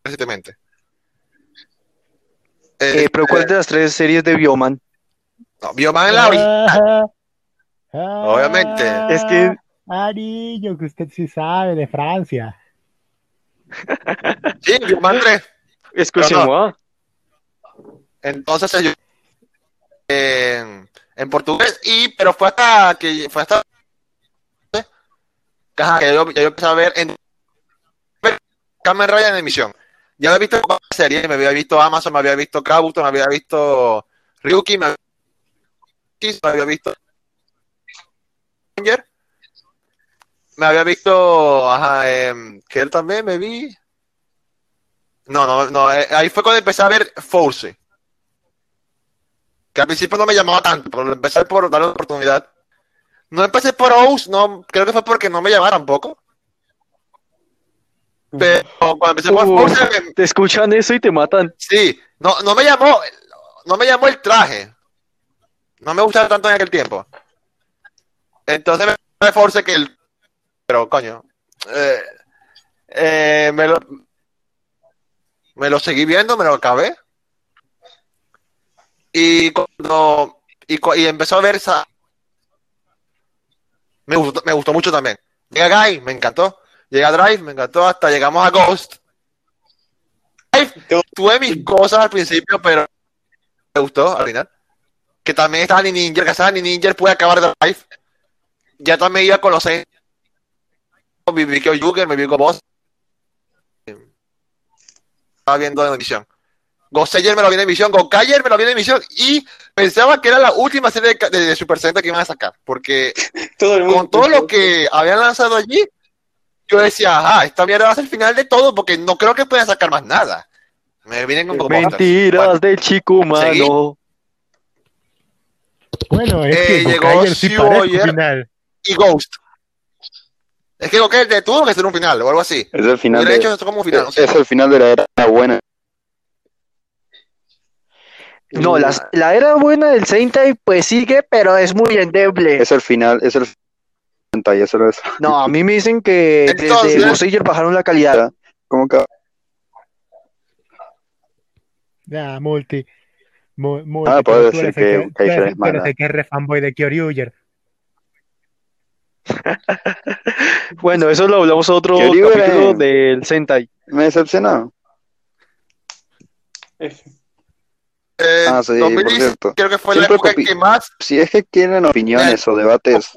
Recientemente. Eh, Eh, pero ¿cuál de las tres series de Bioman? no, Bioman la. Ah, Obviamente. Es que- Ah, niño, que usted sí sabe de Francia. Sí, Bioman 3. Excusez-moi. Entonces yo en, en portugués y pero fue hasta que fue hasta que, yo, yo empecé a ver en Kamen Rider en emisión. Ya había visto series, me había visto Amazon, me había visto Kabuto, me había visto Ryuki, me había, me visto Ranger, me había visto em, que él también me vi. No, no, no, eh, ahí fue cuando empecé a ver Force que al principio no me llamaba tanto, pero empecé por darle una oportunidad. No empecé por O's, no, creo que fue porque no me llamaba tampoco. Pero cuando empecé Uh, Force, me- te escuchan eso y te matan. sí, no, no me llamó, no me llamó el traje. No me gustaba tanto en aquel tiempo. Entonces me Force que el, pero coño, eh, eh, me lo, me lo seguí viendo, me lo acabé. Y cuando y, y empezó a ver esa me gustó, me gustó mucho también. Llega Guy, me encantó. Llega Drive, me encantó. Hasta llegamos a Ghost. Drive, tuve mis cosas al principio, pero me gustó al final. Que también estaba ni Ninja, que estaba ni Ninja, pude acabar Drive. Ya también iba con los seis. Vi vi que Yuger, me vi con Boss. Estaba viendo en emisión. Gosayer me lo vi en emisión, Gokayer me lo vi en emisión y pensaba que era la última serie de, de- de Super Sentai que iban a sacar, porque Todo con todo lo que habían lanzado allí, yo decía, ajá, esta mierda va a ser el final de todo porque no creo que puedan sacar más nada. Me vienen con. Mentiras Bueno, del chico humano. Bueno, es Eh, que llegó sí final. y Ghost. Es que que de tuvo que ser un final o algo así. Es el final de, hecho esto como un final. es el final de la era buena. No, las- la era buena del Sentai pues sigue, pero es muy endeble. Es el final, es el y eso es No, a mí me dicen que Entonces- desde Goseiger bajaron la calidad. como que Ya, multi. Mu- multi, Ah, ser eres que Kaiser es mala. que es re fanboy de Kyoryuger. Bueno, eso lo hablamos otro Yo digo, capítulo eh, del Sentai. me decepcionó. Eh, Ah, sí, por 2010 cierto. creo que fue la Siempre época en copi- que más. Si es que quieren opiniones o debates.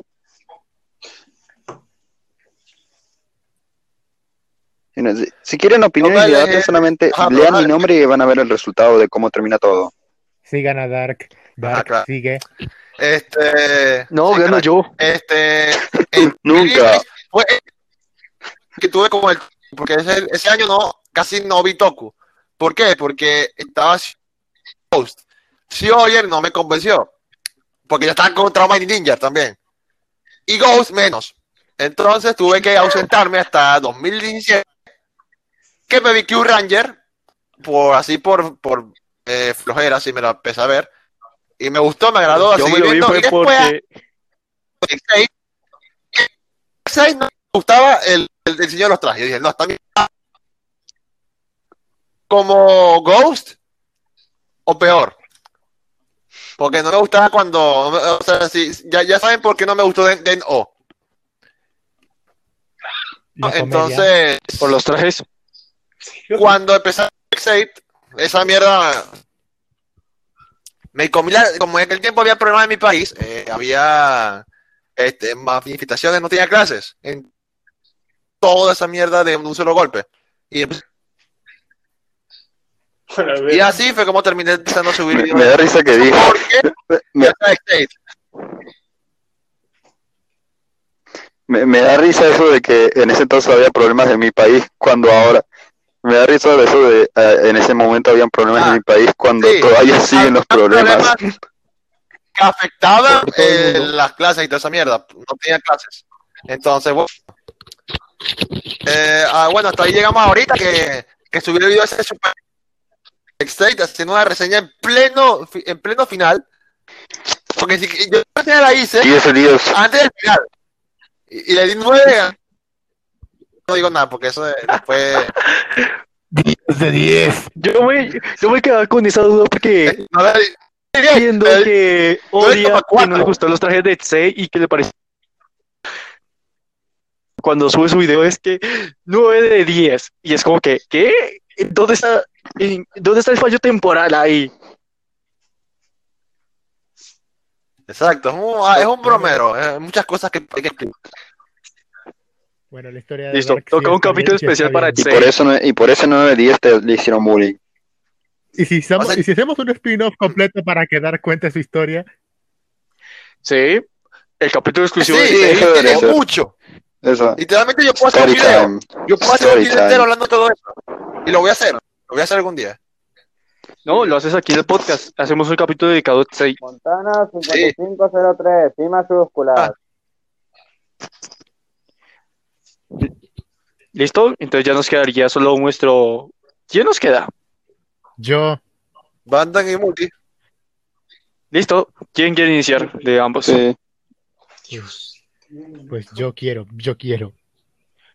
Si no- si- Si quieren opiniones y debates, solamente ajá, lean mi nombre y van a ver el resultado de cómo termina todo. Sigan a Dark. Dark claro. sigue. Este. No, sí, gano yo. Este. en Nunca. 2010 Fue que tuve como el. Porque ese, ese año no, casi no vi Toku. ¿Por qué? Porque estaba Ghost. Si Oyer no me convenció. Porque yo estaba con Trauma y Ninja también. Y Ghost menos. Entonces tuve que ausentarme hasta 2017. Que me vi Q Ranger. Por así por, por eh, flojera, así me lo empecé a ver. Y me gustó, me agradó. Yo así me lo vi viendo, fue y después, porque X6, X6 no me gustaba el, el diseño de los trajes. Yo dije, no, está bien. Como Ghost o peor. Porque no me gustaba cuando. O sea, si, ya, ya saben por qué no me gustó Den, Den O. La. Entonces, por los trajes. cuando empecé X8, esa mierda. Me comí la, como en aquel tiempo había problemas en mi país, eh, había este, manifestaciones, no tenía clases. En toda esa mierda de un solo golpe. Y, y así fue como terminé empezando a subir Me, videos. me da risa que. Porque Me, ya está X8. me- me da risa eso de que en ese entonces había problemas en mi país cuando ahora. Me da risa de eso de eh, en ese momento habían problemas Ah, en mi país cuando sí. todavía siguen los problemas. que afectaban eh, las clases y toda esa mierda. No tenía clases. Entonces, bueno. Eh, ah, bueno, hasta ahí llegamos ahorita que, que subí el video ese Super State haciendo una reseña en pleno, en pleno final. Porque si, yo la reseña la hice 10 de 10. antes del final. Y, y le di 9. No digo nada, porque eso de- después. 10 de 10. Yo me, yo me quedaba con esa duda porque No le di- viendo di- que odia que no le gustaron los trajes de Tsei y que le pareció cuando sube su video es que 9 de 10 y es como que ¿qué? ¿Dónde está en- dónde está el fallo temporal ahí? Exacto, es un, ah, es un bromero. eh, muchas cosas que hay que explicar. Bueno, la historia de Listo, Dark sí toca un capítulo bien, sí especial para bien. Y por eso, no- y por eso 9 de 10 te, le hicieron bullying. Y si, hacemos- O sea- y si hacemos un spin-off completo para que Dark cuente su historia, Sí, el capítulo Sí, exclusivo de sí, eso tiene ser. mucho. Eso. Literalmente yo puedo hacer un Story video. time. Yo puedo hacer un video entero hablando de todo eso. Y lo voy a hacer. Lo voy a hacer algún día. No, lo haces aquí en el podcast. Hacemos un capítulo dedicado a. Montana 5503, sí mayúsculas. Ah. ¿Listo? Entonces ya nos quedaría solo nuestro ¿Quién nos queda? yo, Bandan y multi. ¿Listo? ¿Quién quiere iniciar de ambos? Sí. pues yo quiero, yo quiero.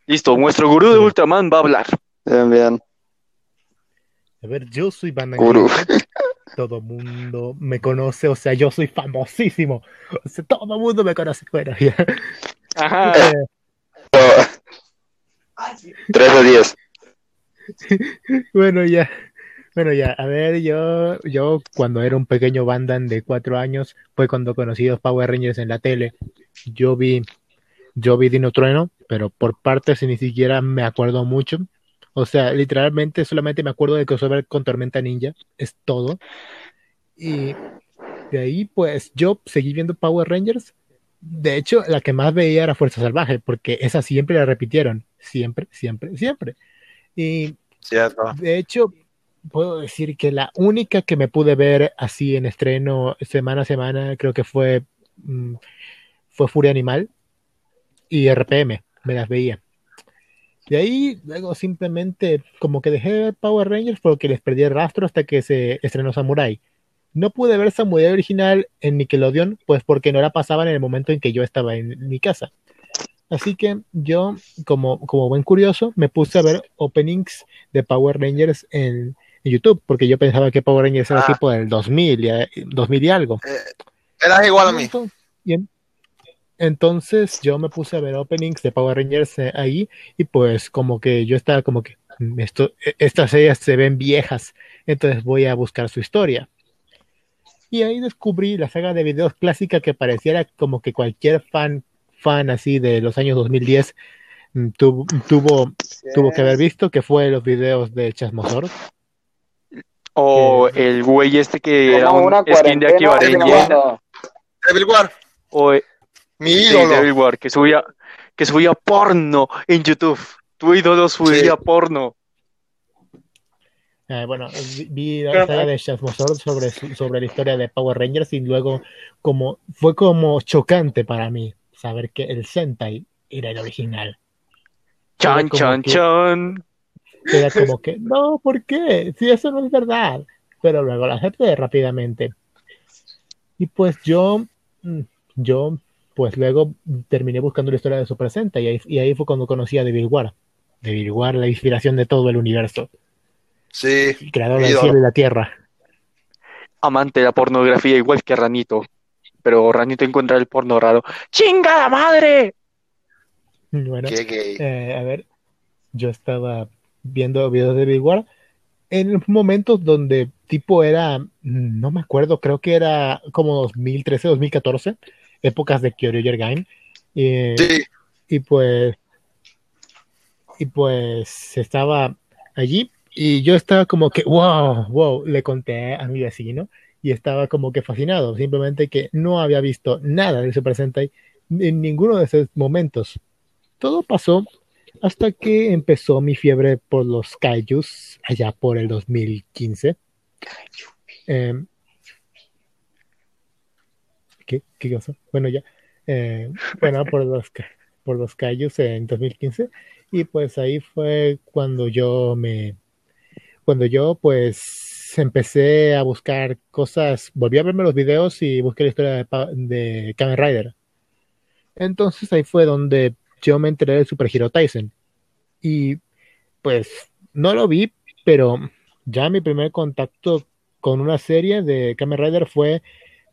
Listo, nuestro gurú de Ultraman va a hablar. Bien, bien. A ver, yo soy Bandan Gurú. Todo mundo me conoce, o sea, yo soy famosísimo. O sea, todo el mundo me conoce. Bueno, ya. Ajá. Eh, 3 de 10. Bueno, ya. Bueno, ya. A ver, yo, yo cuando era un pequeño Bandan de cuatro años, fue cuando conocí los Power Rangers en la tele. Yo vi, yo vi Dino Trueno, pero por partes ni siquiera me acuerdo mucho. O sea, literalmente solamente me acuerdo de crossover con Tormenta Ninja. Es todo. Y de ahí, pues, yo seguí viendo Power Rangers. de hecho, la que más veía era Fuerza Salvaje, porque esa siempre la repitieron. Siempre, siempre, siempre. Y Cierto. de hecho, puedo decir que la única que me pude ver así en estreno semana a semana, creo que fue, mm, fue Furia Animal y RPM, me las veía. De ahí, luego simplemente como que dejé Power Rangers porque les perdí el rastro hasta que se estrenó Samurai. No pude ver Samurai original en Nickelodeon, pues porque no la pasaban en el momento en que yo estaba en mi casa. Así que yo, como, como buen curioso, me puse a ver openings de Power Rangers en, en YouTube, porque yo pensaba que Power Rangers era Ah. tipo del 2000 y, 2000 y algo. Eras igual a mí. Entonces, y en- entonces yo me puse a ver openings de Power Rangers eh, ahí y pues como que yo estaba como que "Mm, esto, e- estas series se ven viejas, entonces voy a buscar su historia. Y ahí descubrí la saga de videos clásica que pareciera como que cualquier fan, fan así de los años 2010 mm, tuvo, tuvo, tuvo que haber visto, que fue los videos de Chasmosor. O el güey este que era un skin de Akiba Devil War, O eh, mi sí, ídolo. Devil War, que subía, que subía porno en YouTube. Tu ídolo subía Sí. porno. Eh, bueno, vi, la saga de Chasmosor sobre, su- sobre la historia de Power Rangers y luego como fue como chocante para mí saber que el Sentai era el original. Chan, que- chan. Era como que, no, ¿por qué? Si eso no es verdad. Pero luego la acepté rápidamente. Y pues yo, mm, yo, pues luego terminé buscando la historia de Super Sentai y ahí, y ahí fue cuando conocí a Devil War. Devil War, la inspiración de todo el universo, Sí, el creador del cielo y la tierra. Amante de la pornografía igual que Ranito. Pero Ranito encuentra el porno raro. ¡Chingada madre! Bueno, qué gay. Eh, a ver, yo estaba viendo videos de Big War en momentos donde tipo era, mm, no me acuerdo, creo que era como 2013, 2014, épocas de Kyoryuger Game. Y, Sí, y pues, y pues estaba allí y yo estaba como que, wow, wow, le conté a mi vecino y estaba como que fascinado, simplemente que no había visto nada de Super Sentai en ninguno de esos momentos. Todo pasó hasta que empezó mi fiebre por los kaijus allá por el 2015. Eh, ¿qué, ¿Qué cosa? Bueno, ya. Eh, bueno, por los, por los kaijus en 2015. Y pues ahí fue cuando yo me. Cuando yo, pues, empecé a buscar cosas. Volví a verme los videos y busqué la historia de, de Kamen Rider. Entonces ahí fue donde yo me enteré de Super Hero Tyson. Y pues no lo vi, pero ya mi primer contacto con una serie de Kamen Rider fue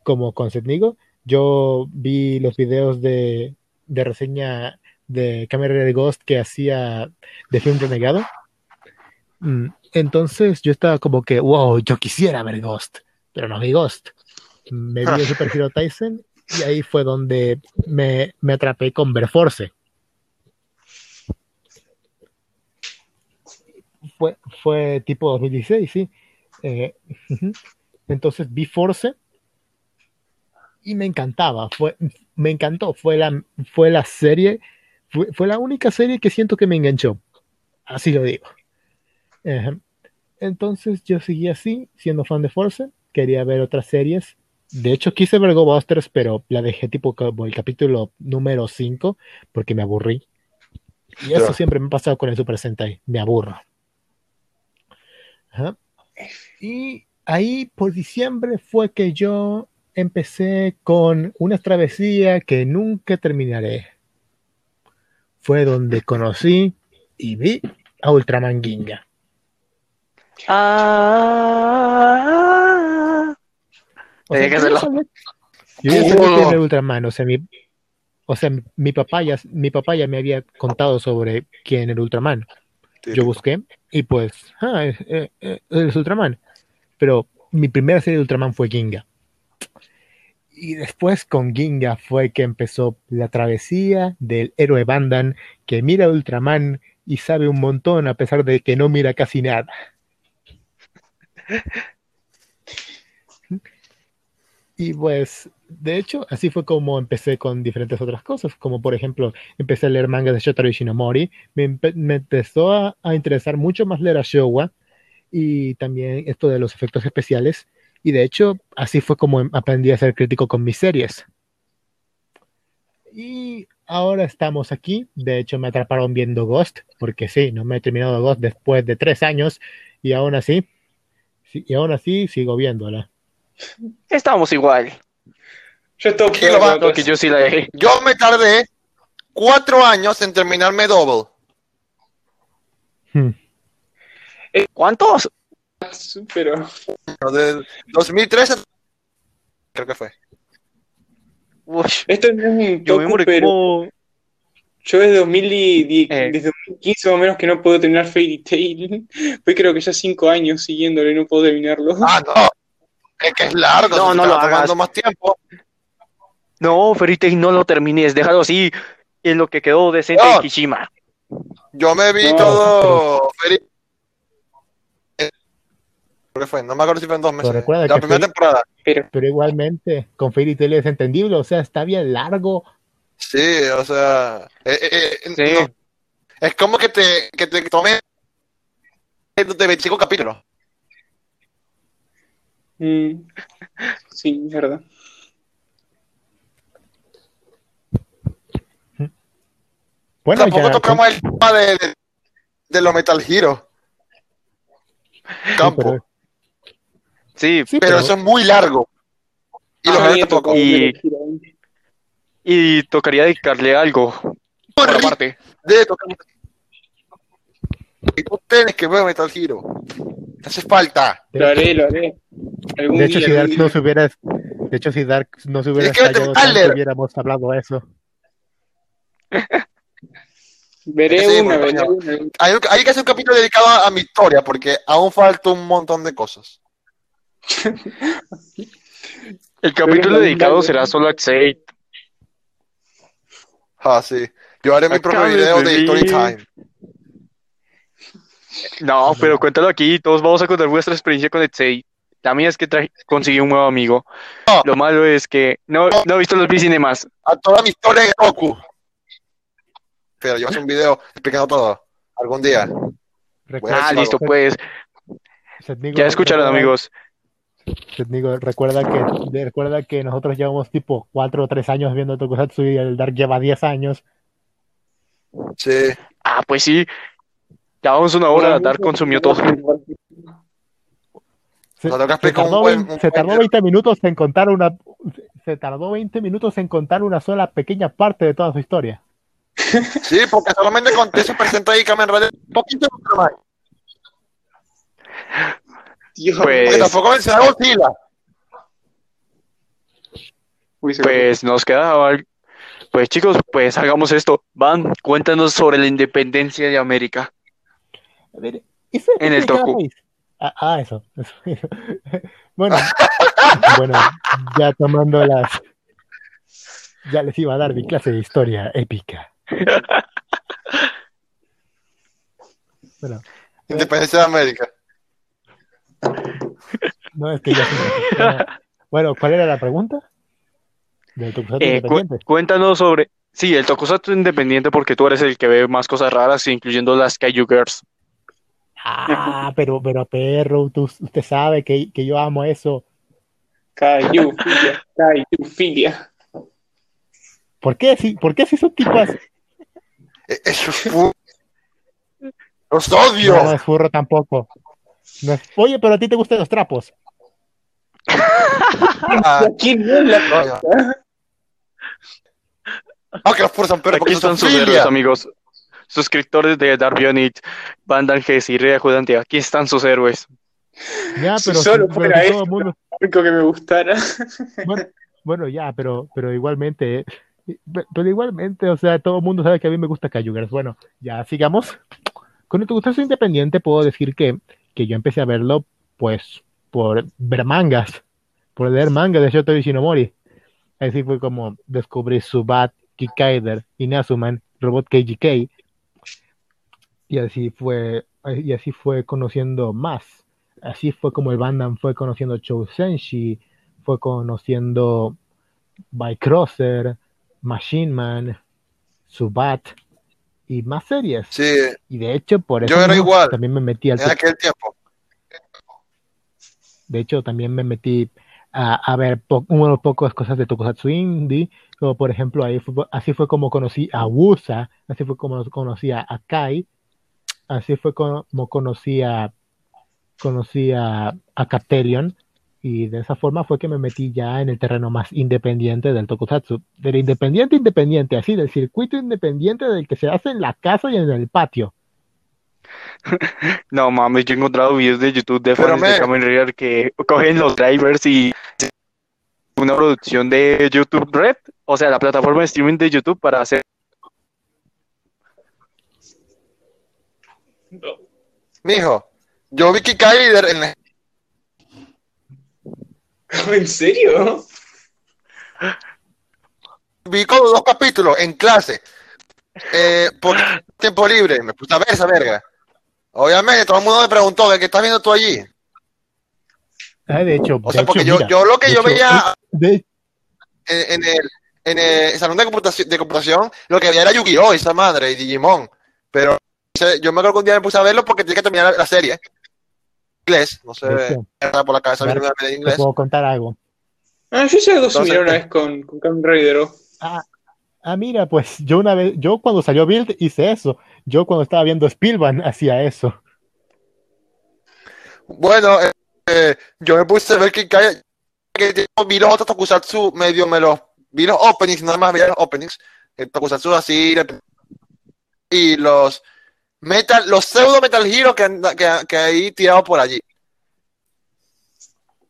como con Setnigo. Yo vi los videos de, de reseña de Kamen Rider Ghost que hacía de Film Renegado. Mm, Entonces yo estaba como que, wow, yo quisiera ver Ghost, pero no vi Ghost. Me vi el Super Hero Tyson y ahí fue donde me, me atrapé con Verforce. Fue, fue tipo 2016, sí. Eh. Entonces vi Force y me encantaba. Fue, me encantó. Fue la, fue la serie, fue, fue la única serie que siento que me enganchó. Así lo digo. Entonces yo seguí así, siendo fan de Force. Quería ver otras series. De hecho, quise ver Go Busters, pero la dejé tipo como el capítulo número 5 porque me aburrí. Y eso siempre me ha pasado con el Super Sentai. Me aburro. Ajá. Y ahí por diciembre fue que yo empecé con una travesía que nunca terminaré. Fue donde conocí y vi a Ultraman Ginga. Ah. O sea, Tenía que yo hacerlo. yo ya sabía quién era Ultraman, o sea, mi, o sea, mi, papá ya, mi papá ya me había contado sobre quién era Ultraman. Yo busqué y pues, ah, es, eh, eh, es Ultraman. Pero mi primera serie de Ultraman fue Ginga. Y después con Ginga fue que empezó la travesía del héroe Bandan que mira a Ultraman y sabe un montón a pesar de que no mira casi nada. Y pues, de hecho, así fue como empecé con diferentes otras cosas, como por ejemplo, empecé a leer mangas de Shotaro Ishinomori, me, me empezó a, interesar mucho más leer a Showa y también esto de los efectos especiales, y de hecho, así fue como em- aprendí a ser crítico con mis series. Y ahora estamos aquí, de hecho me atraparon viendo Ghost, porque sí, no me he terminado Ghost después de tres años, y aún así, sí, y aún así sigo viéndola. Estamos igual. Yo estoy que yo sí la dejé. Yo me tardé cuatro años en terminarme Double. Hmm. ¿Cuántos? pero De 2013 creo que fue. Ush, esto no es un yo me como... yo desde 2010, Eh. desde 2015 más o menos que no puedo terminar Fairy Tail. Fue creo que ya cinco años siguiéndolo y no puedo terminarlo. Ah, no. Es que es largo, No, no lo hagas. más tiempo. No, Fairy Tail no lo termines, déjalo así en lo que quedó decente No. en Kishima. Yo me vi No, todo Creo que fue, no me acuerdo si fue en dos meses. recuerda La que primera temporada. Pero Pero igualmente, con Fairy Tail es entendible, o sea, está bien largo. Sí, o sea, eh, eh, eh, Sí. no. es como que te, que te tome de 25 capítulos. mm, sí, es verdad. Bueno, Tampoco ya, tocamos el tema de, de, de los Metal Hero. Campo. pero- Sí, sí, pero, pero- eso es muy largo. Y Ah, lo a mí veo me tocó tampoco. Y-. y tocaría dedicarle algo por aparte. De tocar- Y tú tienes que ver Metal Hero. Te hace falta. Lo haré, lo haré. Algún de hecho, día, si Dark no se hubiera, de hecho, si Dark no se hubiera Es estallado tanto, hubiéramos hablado de eso. Veré Sí, una, porque veré no. una. Hay, hay que hacer un capítulo dedicado a, a mi historia porque aún falta un montón de cosas. El capítulo dedicado será solo a Xate. Ah, sí. Yo haré mi propio video de de Story. Time. No, pero cuéntalo aquí, todos vamos a contar vuestra experiencia con Xate. La mía es que traje- conseguí un nuevo amigo. No. Lo malo es que no, no he visto los V-Cinemas. A toda mi historia de Goku. Pero yo voy a hacer un video explicando todo. Algún día. Ah, listo, pues. Ya escucharon, amigos. Seth Nigo, recuerda que, recuerda que nosotros llevamos tipo 4 o 3 años viendo Tokusatsu y el Dark lleva 10 años. Sí. Ah, pues sí. Ya vamos una hora, Dark consumió todo. Se, se tardó, buen- 20 un se tardó 20 minutos en contar una se tardó 20 minutos en contar una sola pequeña parte de toda su historia. Sí, porque solamente conté Super Sentai y Kamen Rider. Un poquito más. Dios, Pues, tampoco Godzilla. Uy, pues nos queda. Pues chicos, pues hagamos esto. Van, cuéntanos sobre la independencia de América. A ver, ¿eso En el Toku. Ah, ah, eso. Bueno, bueno, ya tomando las ya les iba a dar mi clase de historia épica. Bueno, Independencia de América. no es que ya Bueno, ¿cuál era la pregunta? Del Tokusatsu Eh, cu- cuéntanos sobre. Sí, el Tokusatsu independiente, porque tú eres el que ve más cosas raras, incluyendo las Kaiju Girls. Ah, pero, pero perro, tú- usted sabe que, que yo amo eso. Kaiju, filia, Kaiju, filia. ¿Por qué si, por qué si son tipas? Eh, Eso es Los No, odio. no es furro tampoco. No Oye, pero a ti te gustan los trapos. Ah, ¿Quién no es la coño. Aunque los puros son perros Aquí son están sus héroes, amigos. Suscriptores de Darbionic, Bandan Gess y Rea Judante. Aquí están sus héroes. Ya, Si pero, solo pero fuera todo esto. mundo, único que me gustara? bueno, bueno, ya, pero, pero igualmente, eh, pe- pero igualmente, o sea, todo el mundo sabe que a mí me gusta Cayugers. Bueno, ya sigamos. Con el Tokusatsu independiente puedo decir que, que yo empecé a verlo, pues, por ver mangas, por leer mangas de Shoto Ishinomori. Así fue como descubrí Subat, Kikaider, Inazuman, Robot KGK. Y así fue, y así fue conociendo más. Así fue como el Bandan fue conociendo Chousenshi, fue conociendo Bycrosser, Machine Man, Subat y más series. Sí, Y de hecho, por eso Yo era igual, también me metí al en aquel tiempo. De hecho, también me metí a, a ver unas pocas cosas de Tokusatsu Indie, como por ejemplo, ahí fue- así fue como conocí a Wusa, así fue como conocí a Kai, así fue como conocí a, conocí a, a Caterion, y de esa forma fue que me metí ya en el terreno más independiente del Tokusatsu, del independiente independiente, así, del circuito independiente del que se hace en la casa y en el patio. No mames, yo he encontrado videos de YouTube de de me- Kamen Rider que cogen los drivers y una producción de YouTube Red, o sea, la plataforma de streaming de YouTube para hacer Mijo, yo vi que Kyder en la- ¿En serio? vi como dos capítulos en clase. Eh, por tiempo libre, me puse a ver esa verga. Obviamente, todo el mundo me preguntó, ¿qué estás viendo tú allí? Ah, de hecho, O de sea, porque hecho, yo, mira, yo lo que yo hecho, veía de- en, en el, en el salón de computación, de computación, lo que veía era Yu-Gi-Oh! esa madre y Digimon. Pero yo me acuerdo que un día me puse a verlo porque tenía que terminar la, la serie. Inglés, no hecho, me por la cabeza Ver, viendo una te inglés. puedo contar algo. Ah, yo hice algo similar una vez con, con Kamen Rider. Ah, ah, mira, pues yo una vez, yo cuando salió Build hice eso. Yo cuando estaba viendo Spielman hacía eso. Bueno, eh, eh, yo me puse a ver que cae, que vi los otros tokusatsu medio me los vi los openings, nada más veía los openings, el tokusatsu así y los metal, los pseudo metal hero que, anda- que, que hay tirado por allí.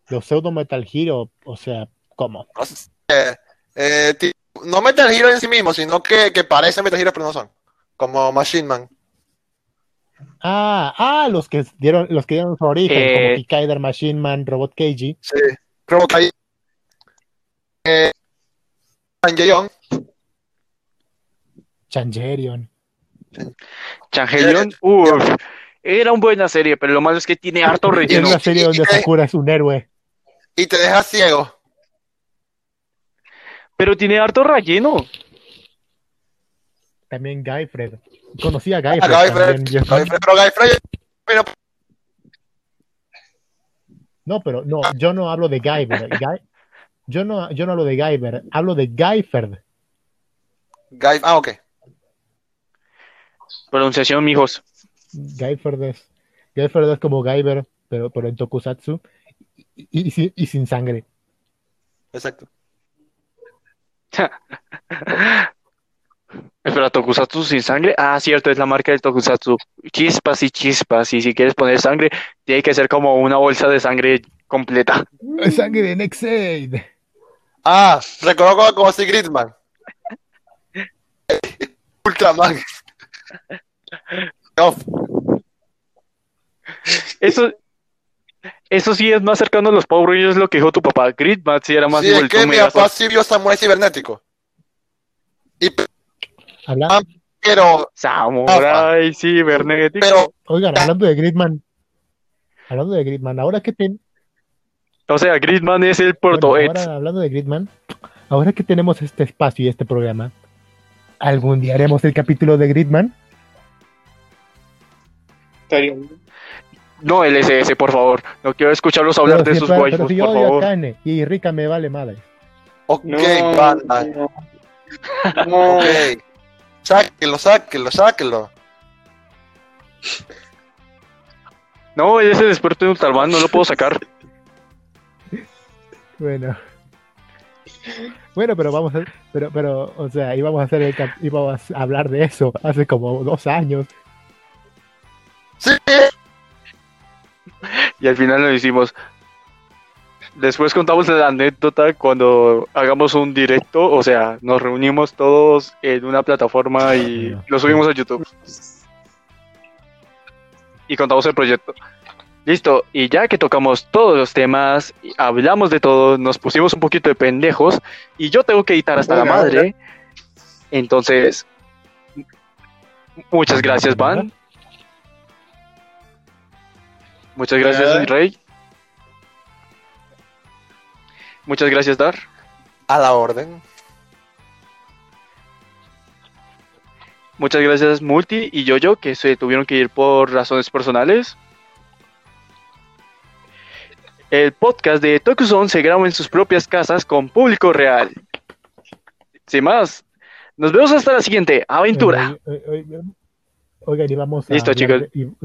Los pseudo Metal Hero, o sea, ¿cómo? No, sé, eh, eh, no metal hero en sí mismo, sino que, que parecen metal hero pero no son, como Machine Man. Ah, ah, los que dieron, los que dieron su origen, Eh. como Kikaider, Machine Man, Robot Keiji. Sí, que hay eh, Evangelion, Changerion. Changelion. Uf, era una buena serie, pero lo malo es que tiene harto Es relleno. una serie donde Sakura es un héroe. y te deja ciego. Pero tiene harto relleno. También Guyfred. Conocí a Guyfred Guyfred, también. yo- Guyfred, pero Guyfred, pero No, pero no, yo no hablo de Guyver. Guy- yo no, yo no hablo de Guyver, hablo de Guyfred. Guy, ah, ok. Pronunciación, mijos. Guyfred es, Guyfred es como Guyver, pero, pero en Tokusatsu y, y sin- y sin sangre. Exacto. Espera, Tokusatsu sin sangre. Ah, cierto, es la marca del Tokusatsu. Chispas y chispas. Y si quieres poner sangre, tiene que ser como una bolsa de sangre completa. Sangre de Nexaid. Ah, recuerdo como, como así Gridman. Ultraman. Off. Eso, eso sí es más cercano a los Power Rangers, lo que dijo tu papá. Gridman sí era más Sí, es igual. que mi papá sí vio Samurai Cibernético. Y, Habla- pero, Samurai cibernético. pero, oigan, hablando de Gridman, hablando de Gridman, ahora que ten- O sea, Gridman es el bueno, ahora hablando de Gridman, ahora que tenemos este espacio y este programa, ¿algún día haremos el capítulo de Gridman? Estaría- No, el SS, por favor. No quiero escucharlos hablar Pero de si- sus waifus, pero si yo por a favor. Kane y Rika me vale madre. ok, No, banda. no. No. Ok. Sáquenlo, sáquenlo, sáquenlo. No, él es el experto en Ultraman, no lo puedo sacar. Bueno. Bueno, pero vamos a, pero, pero, o sea, íbamos a hacer el, íbamos a hablar de eso hace como dos años. Sí, Y al final lo hicimos. Después contamos la anécdota cuando hagamos un directo, o sea, nos reunimos todos en una plataforma y lo subimos a YouTube. Y contamos el proyecto. Listo, y ya que tocamos todos los temas, hablamos de todo, nos pusimos un poquito de pendejos y yo tengo que editar hasta la madre. Entonces, muchas gracias, Van. Muchas gracias, Nada. Rey. Muchas gracias, Dar. A la orden. Muchas gracias, Multi y Yoyo, que se tuvieron que ir por razones personales. El podcast de Tokuzon se graba en sus propias casas con público real. Sin más, nos vemos hasta la siguiente aventura. Oigan, y vamos a Listo, chicos.